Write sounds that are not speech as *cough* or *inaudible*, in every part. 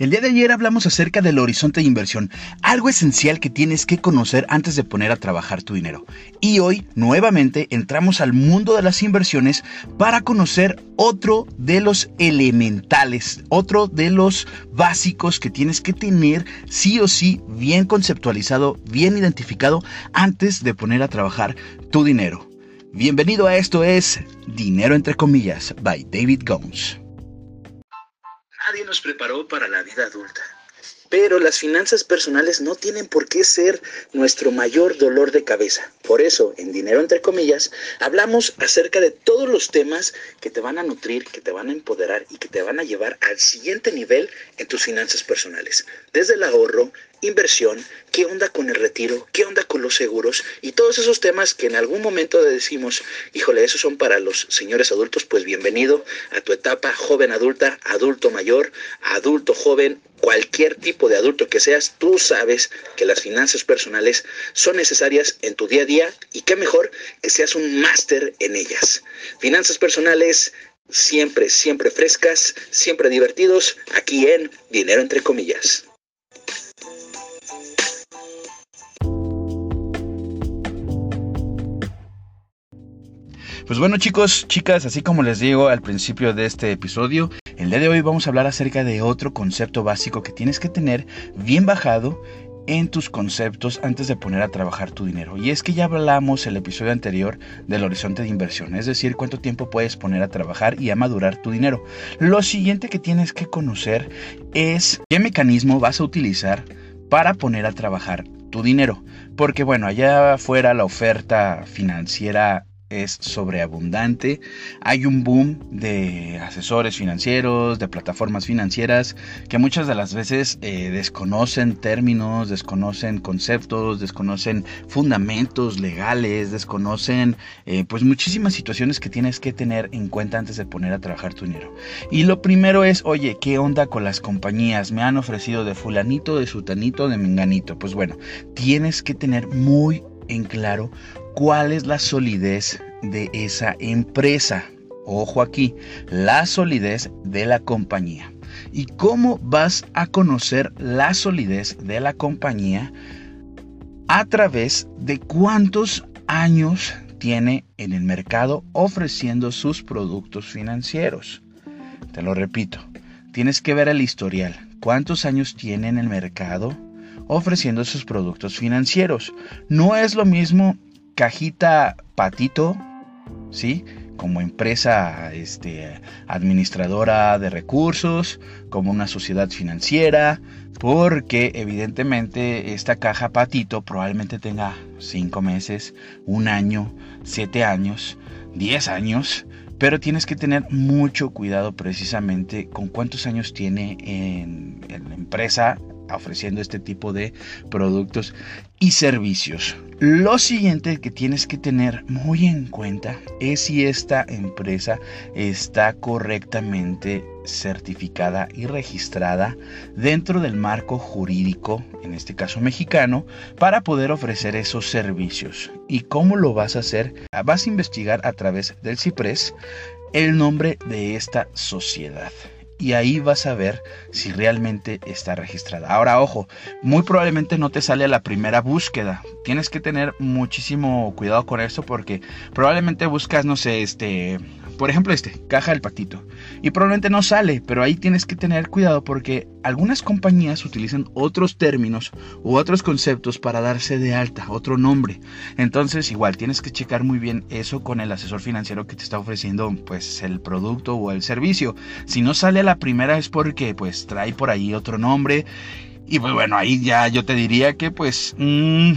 El día de ayer hablamos acerca del horizonte de inversión, algo esencial que tienes que conocer antes de poner a trabajar tu dinero. Y hoy nuevamente entramos al mundo de las inversiones para conocer otro de los elementales, otro de los básicos que tienes que tener sí o sí bien conceptualizado, bien identificado antes de poner a trabajar tu dinero. Bienvenido a esto es Dinero entre comillas by David Gomes. Nadie nos preparó para la vida adulta. Pero las finanzas personales no tienen por qué ser nuestro mayor dolor de cabeza. Por eso, en Dinero entre comillas, hablamos acerca de todos los temas que te van a nutrir, que te van a empoderar y que te van a llevar al siguiente nivel en tus finanzas personales. Desde el ahorro, inversión, qué onda con el retiro, qué onda con los seguros y todos esos temas que en algún momento decimos, híjole, esos son para los señores adultos, pues bienvenido a tu etapa joven adulta, adulto mayor, adulto joven, cualquier tipo de adulto que seas, tú sabes que las finanzas personales son necesarias en tu día a día y qué mejor que seas un máster en ellas. Finanzas personales siempre, siempre frescas, siempre divertidos, aquí en Dinero entre comillas. Pues bueno chicos, chicas, así como les digo al principio de este episodio, el día de hoy vamos a hablar acerca de otro concepto básico que tienes que tener bien bajado en tus conceptos antes de poner a trabajar tu dinero. Y es que ya hablamos el episodio anterior del horizonte de inversión, es decir, cuánto tiempo puedes poner a trabajar y a madurar tu dinero. Lo siguiente que tienes que conocer es qué mecanismo vas a utilizar para poner a trabajar tu dinero. Porque bueno, allá afuera la oferta financiera es sobreabundante. Hay un boom de asesores financieros, de plataformas financieras que muchas de las veces eh, desconocen términos, desconocen conceptos, desconocen fundamentos legales, desconocen eh, pues muchísimas situaciones que tienes que tener en cuenta antes de poner a trabajar tu dinero. Y lo primero es, oye, ¿qué onda con las compañías? Me han ofrecido de fulanito, de sutanito, de menganito. Pues bueno, tienes que tener muy en claro cuál es la solidez de esa empresa. Ojo aquí, la solidez de la compañía. ¿Y cómo vas a conocer la solidez de la compañía? A través de cuántos años tiene en el mercado ofreciendo sus productos financieros. Te lo repito, tienes que ver el historial. ¿Cuántos años tiene en el mercado ofreciendo sus productos financieros? No es lo mismo cajita patito, ¿sí? Como empresa este, administradora de recursos, como una sociedad financiera, porque evidentemente esta caja patito probablemente tenga 5 meses, un año, 7 años, 10 años, pero tienes que tener mucho cuidado precisamente con cuántos años tiene en, en la empresa ofreciendo este tipo de productos y servicios. Lo siguiente que tienes que tener muy en cuenta es si esta empresa está correctamente certificada y registrada dentro del marco jurídico, en este caso mexicano, para poder ofrecer esos servicios. ¿Y cómo lo vas a hacer? Vas a investigar a través del CIPRES el nombre de esta sociedad y ahí vas a ver si realmente está registrada. Ahora, ojo, muy probablemente no te sale a la primera búsqueda. Tienes que tener muchísimo cuidado con eso porque probablemente buscas, no sé, este, por ejemplo, este, caja del patito. Y probablemente no sale, pero ahí tienes que tener cuidado porque algunas compañías utilizan otros términos u otros conceptos para darse de alta, otro nombre. Entonces, igual tienes que checar muy bien eso con el asesor financiero que te está ofreciendo pues el producto o el servicio. Si no sale a la primera es porque pues trae por ahí otro nombre. Y pues bueno, ahí ya yo te diría que pues mm,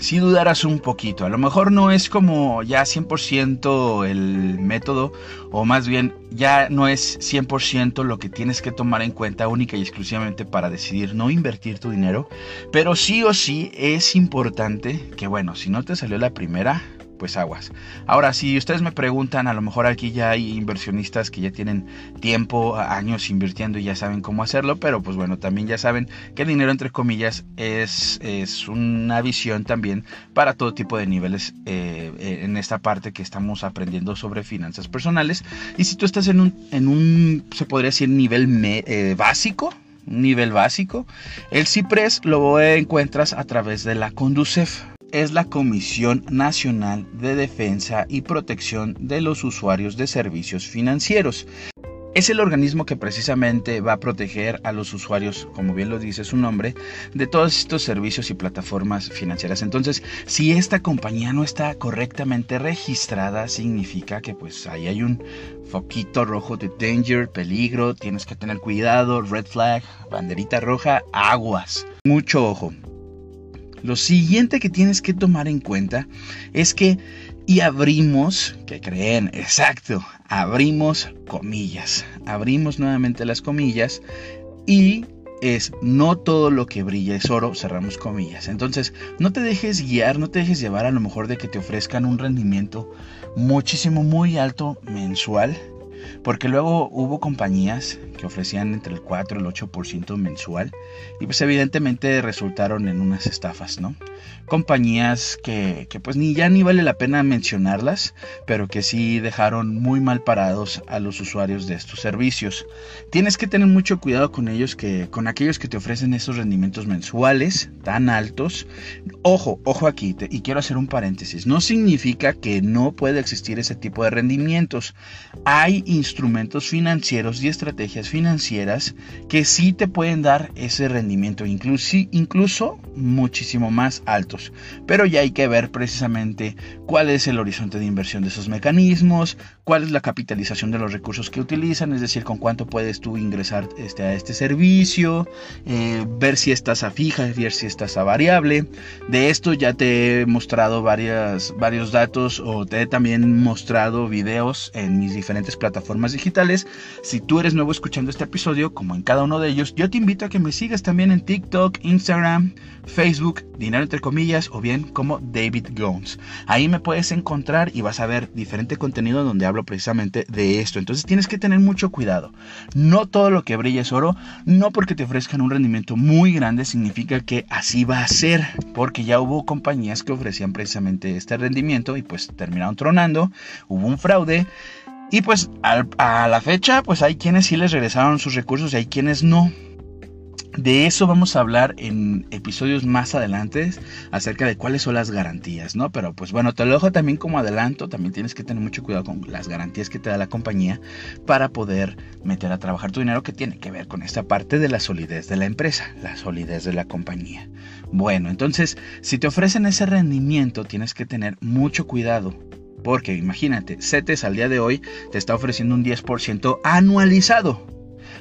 si dudaras un poquito. A lo mejor no es como ya 100% el método, o más bien ya no es 100% lo que tienes que tomar en cuenta única y exclusivamente para decidir no invertir tu dinero, pero sí o sí es importante que, bueno, si no te salió la primera, pues aguas. Ahora, si ustedes me preguntan, a lo mejor aquí ya hay inversionistas que ya tienen tiempo, años invirtiendo y ya saben cómo hacerlo, pero pues bueno, también ya saben que el dinero, entre comillas, es, es una visión también para todo tipo de niveles eh, eh, en esta parte que estamos aprendiendo sobre finanzas personales. Y si tú estás en un, en un se podría decir, nivel eh, básico, nivel básico. El CIPRES lo encuentras a través de la Conducef. Es la Comisión Nacional de Defensa y Protección de los Usuarios de Servicios Financieros. Es el organismo que precisamente va a proteger a los usuarios, como bien lo dice su nombre, de todos estos servicios y plataformas financieras. Entonces, si esta compañía no está correctamente registrada, significa que pues ahí hay un foquito rojo de danger, peligro, tienes que tener cuidado, red flag, banderita roja, aguas. Mucho ojo. Lo siguiente que tienes que tomar en cuenta es que y abrimos, que creen, exacto, abrimos comillas, abrimos nuevamente las comillas y es no todo lo que brilla es oro, cerramos comillas. Entonces, no te dejes guiar, no te dejes llevar a lo mejor de que te ofrezcan un rendimiento muchísimo, muy alto mensual porque luego hubo compañías que ofrecían entre el 4 y el 8% mensual y pues evidentemente resultaron en unas estafas, ¿no? Compañías que, pues ni ya ni vale la pena mencionarlas, pero que sí dejaron muy mal parados a los usuarios de estos servicios. Tienes que tener mucho cuidado con ellos, que con aquellos que te ofrecen esos rendimientos mensuales tan altos. Ojo, ojo aquí, y quiero hacer un paréntesis, no significa que no puede existir ese tipo de rendimientos. Hay instrumentos financieros y estrategias financieras que sí te pueden dar ese rendimiento, incluso, incluso muchísimo más altos. Pero ya hay que ver precisamente cuál es el horizonte de inversión de esos mecanismos, cuál es la capitalización de los recursos que utilizan, es decir, con cuánto puedes tú ingresar este, a este servicio, eh, ver si estás a fija, ver si estás a variable. De esto ya te he mostrado varias, varios datos o te he también mostrado videos en mis diferentes plataformas digitales. Si tú eres nuevo escuchando este episodio, como en cada uno de ellos, yo te invito a que me sigas también en TikTok, Instagram, Facebook, Dinero entre comillas, o bien como David Gomes. Ahí me puedes encontrar y vas a ver diferente contenido donde hablo precisamente de esto. Entonces tienes que tener mucho cuidado. No todo lo que brilla es oro, no porque te ofrezcan un rendimiento muy grande significa que así va a ser, porque ya hubo compañías que ofrecían precisamente este rendimiento y pues terminaron tronando, hubo un fraude. Y pues a la fecha, pues hay quienes sí les regresaron sus recursos y hay quienes no. De eso vamos a hablar en episodios más adelante acerca de cuáles son las garantías, ¿no? Pero pues bueno, te lo dejo también como adelanto, también tienes que tener mucho cuidado con las garantías que te da la compañía para poder meter a trabajar tu dinero que tiene que ver con esta parte de la solidez de la empresa, la solidez de la compañía. Bueno, entonces, si te ofrecen ese rendimiento, tienes que tener mucho cuidado porque imagínate, CETES al día de hoy te está ofreciendo un 10% anualizado.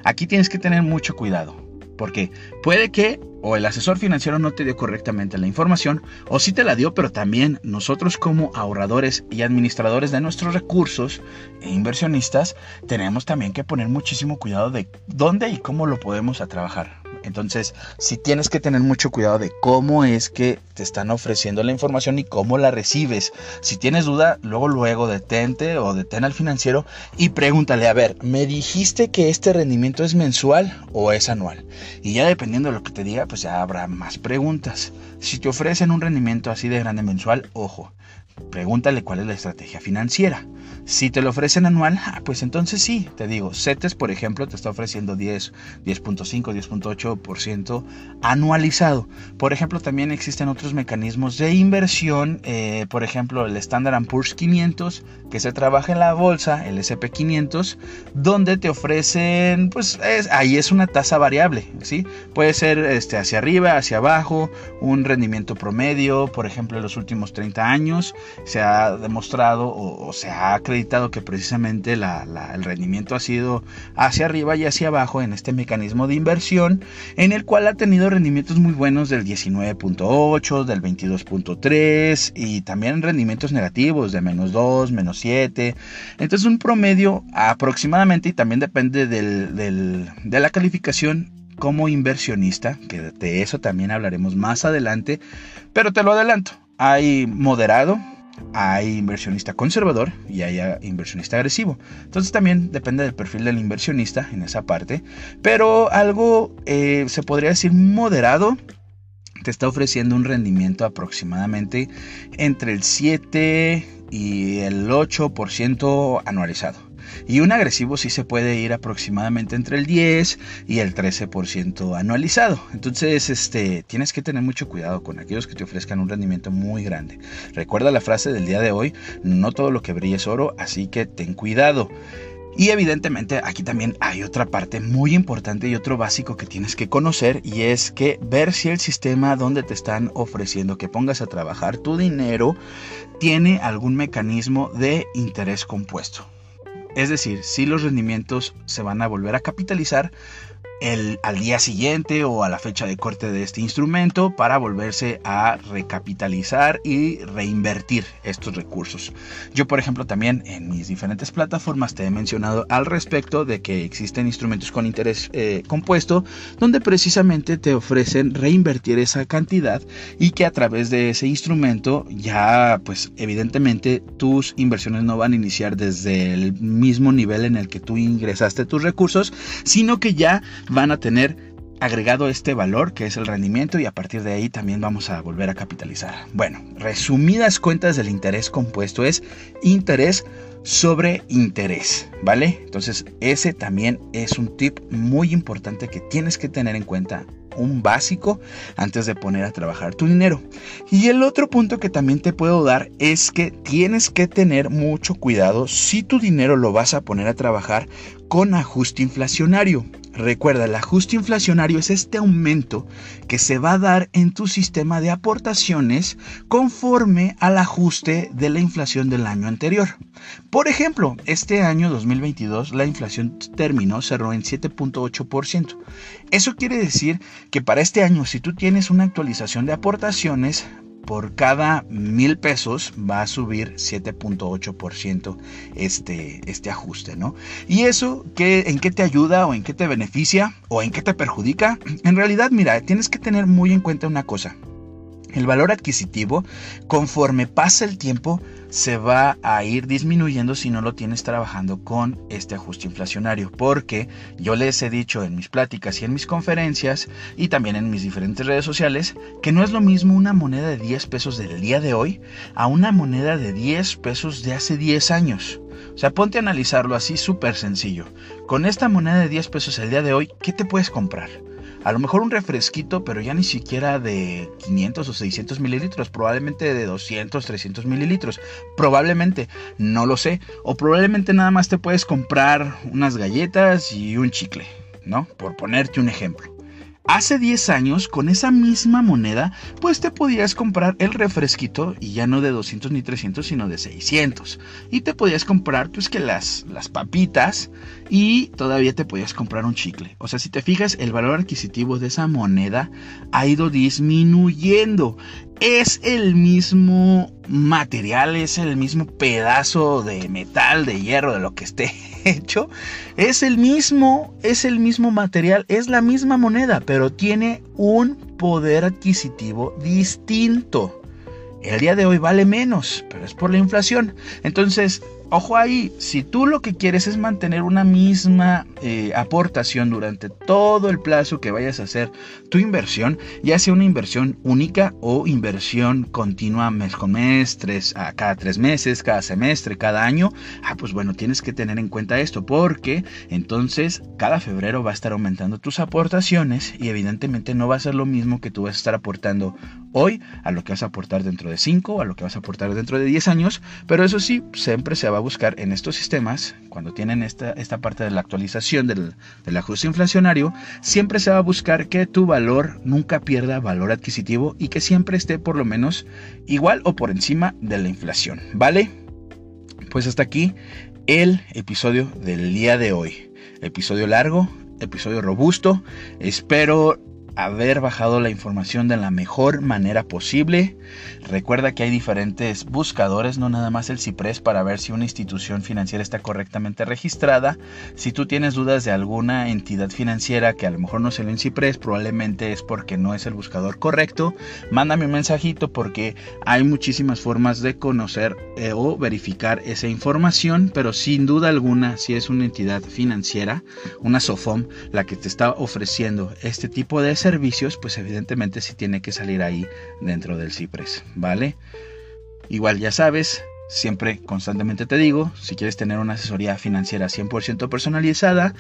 Aquí tienes que tener mucho cuidado. Porque puede que o el asesor financiero no te dio correctamente la información o sí te la dio, pero también nosotros como ahorradores y administradores de nuestros recursos e inversionistas tenemos también que poner muchísimo cuidado de dónde y cómo lo podemos a trabajar. Entonces, si tienes que tener mucho cuidado de cómo es que te están ofreciendo la información y cómo la recibes. Si tienes duda, luego luego detente o detén al financiero y pregúntale, a ver, ¿me dijiste que este rendimiento es mensual o es anual? Y ya dependiendo lo que te diga, pues ya habrá más preguntas. Si te ofrecen un rendimiento así de grande mensual, ojo, Pregúntale cuál es la estrategia financiera. Si te lo ofrecen anual, ah, pues entonces sí, te digo, CETES, por ejemplo, te está ofreciendo 10, 10.5, 10.8% anualizado. Por ejemplo, también existen otros mecanismos de inversión, eh, por ejemplo, el Standard Poor's 500, que se trabaja en la bolsa, el SP500, donde te ofrecen, pues ahí es una tasa variable, ¿sí? Puede ser este, hacia arriba, hacia abajo, un rendimiento promedio, por ejemplo, en los últimos 30 años se ha demostrado o, se ha acreditado que precisamente el rendimiento ha sido hacia arriba y hacia abajo en este mecanismo de inversión, en el cual ha tenido rendimientos muy buenos del 19.8, del 22.3 y también rendimientos negativos de menos 2, menos 7. Entonces un promedio aproximadamente y también depende de la calificación como inversionista, que de eso también hablaremos más adelante, pero te lo adelanto, hay moderado, hay inversionista conservador y hay inversionista agresivo. Entonces también depende del perfil del inversionista en esa parte. Pero algo eh, se podría decir moderado te está ofreciendo un rendimiento aproximadamente entre el 7 y el 8% anualizado. Y un agresivo sí se puede ir aproximadamente entre el 10 y el 13% anualizado. Entonces, este, tienes que tener mucho cuidado con aquellos que te ofrezcan un rendimiento muy grande. Recuerda la frase del día de hoy, no todo lo que brilla es oro, así que ten cuidado. Y evidentemente aquí también hay otra parte muy importante y otro básico que tienes que conocer y es que ver si el sistema donde te están ofreciendo que pongas a trabajar tu dinero tiene algún mecanismo de interés compuesto. Es decir, si los rendimientos se van a volver a capitalizar el, al día siguiente o a la fecha de corte de este instrumento para volverse a recapitalizar y reinvertir estos recursos. Yo, por ejemplo, también en mis diferentes plataformas te he mencionado al respecto de que existen instrumentos con interés eh, compuesto donde precisamente te ofrecen reinvertir esa cantidad y que a través de ese instrumento ya, pues evidentemente tus inversiones no van a iniciar desde el mismo nivel en el que tú ingresaste tus recursos, sino que ya van a tener agregado este valor que es el rendimiento y a partir de ahí también vamos a volver a capitalizar. Bueno, resumidas cuentas del interés compuesto es interés sobre interés, ¿vale? Entonces ese también es un tip muy importante que tienes que tener en cuenta un básico antes de poner a trabajar tu dinero. Y el otro punto que también te puedo dar es que tienes que tener mucho cuidado si tu dinero lo vas a poner a trabajar con ajuste inflacionario. Recuerda, el ajuste inflacionario es este aumento que se va a dar en tu sistema de aportaciones conforme al ajuste de la inflación del año anterior. Por ejemplo, este año 2022 la inflación terminó, cerró en 7.8%. Eso quiere decir que para este año, si tú tienes una actualización de aportaciones, por cada mil pesos va a subir 7.8% este, este ajuste, ¿no? Y eso, ¿qué, ¿en qué te ayuda o en qué te beneficia o en qué te perjudica? En realidad, mira, tienes que tener muy en cuenta una cosa. El valor adquisitivo, conforme pasa el tiempo, se va a ir disminuyendo si no lo tienes trabajando con este ajuste inflacionario. Porque yo les he dicho en mis pláticas y en mis conferencias y también en mis diferentes redes sociales que no es lo mismo una moneda de 10 pesos del día de hoy a una moneda de 10 pesos de hace 10 años. O sea, ponte a analizarlo así súper sencillo. Con esta moneda de 10 pesos el día de hoy, ¿qué te puedes comprar? A lo mejor un refresquito, pero ya ni siquiera de 500 o 600 mililitros, probablemente de 200, 300 mililitros. Probablemente, no lo sé. O probablemente nada más te puedes comprar unas galletas y un chicle, ¿no? Por ponerte un ejemplo. Hace 10 años, con esa misma moneda, pues te podías comprar el refresquito y ya no de 200 ni 300, sino de 600. Y te podías comprar, pues que las, las papitas y todavía te podías comprar un chicle. O sea, si te fijas, el valor adquisitivo de esa moneda ha ido disminuyendo es el mismo material, es el mismo pedazo de metal, de hierro, de lo que esté hecho. Es el mismo, es el mismo material, es la misma moneda, pero tiene un poder adquisitivo distinto. El día de hoy vale menos, pero es por la inflación. Entonces, Ojo ahí, si tú lo que quieres es mantener una misma eh, aportación durante todo el plazo que vayas a hacer tu inversión, ya sea una inversión única o inversión continua mes con mes, a cada tres meses, cada semestre, cada año, ah, pues bueno, tienes que tener en cuenta esto porque entonces cada febrero va a estar aumentando tus aportaciones y evidentemente no va a ser lo mismo que tú vas a estar aportando hoy a lo que vas a aportar dentro de 5, a lo que vas a aportar dentro de 10 años, pero eso sí, siempre se va a buscar en estos sistemas, cuando tienen esta, esta parte de la actualización del, del ajuste inflacionario, siempre se va a buscar que tu valor nunca pierda valor adquisitivo y que siempre esté por lo menos igual o por encima de la inflación, ¿vale? Pues hasta aquí el episodio del día de hoy. Episodio largo, episodio robusto. Espero haber bajado la información de la mejor manera posible. Recuerda que hay diferentes buscadores, no nada más el CIPRES, para ver si una institución financiera está correctamente registrada. Si tú tienes dudas de alguna entidad financiera que a lo mejor no se en CIPRES, probablemente es porque no es el buscador correcto. Mándame un mensajito porque hay muchísimas formas de conocer eh, o verificar esa información, pero sin duda alguna, si es una entidad financiera, una SOFOM, la que te está ofreciendo este tipo de servicios, pues evidentemente sí tiene que salir ahí dentro del CIPRES, ¿vale? Igual ya sabes, Siempre, constantemente te digo, si quieres tener una asesoría financiera 100% personalizada,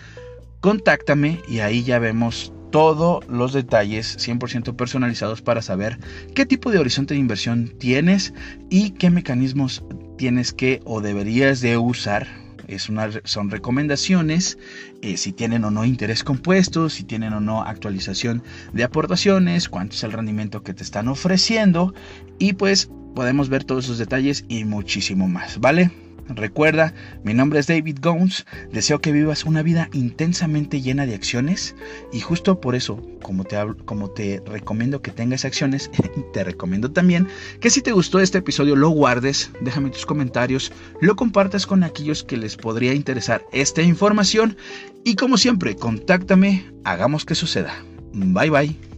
contáctame y ahí ya vemos todos los detalles 100% personalizados para saber qué tipo de horizonte de inversión tienes y qué mecanismos tienes que o deberías de usar. Es son recomendaciones, eh, si tienen o no interés compuesto, si tienen o no actualización de aportaciones, cuánto es el rendimiento que te están ofreciendo y pues podemos ver todos esos detalles y muchísimo más, ¿vale? Recuerda, mi nombre es David Gomes, deseo que vivas una vida intensamente llena de acciones y justo por eso, como te, como te recomiendo que tengas acciones, *laughs* te recomiendo también que si te gustó este episodio lo guardes, déjame tus comentarios, lo compartas con aquellos que les podría interesar esta información y como siempre, contáctame, hagamos que suceda. Bye bye.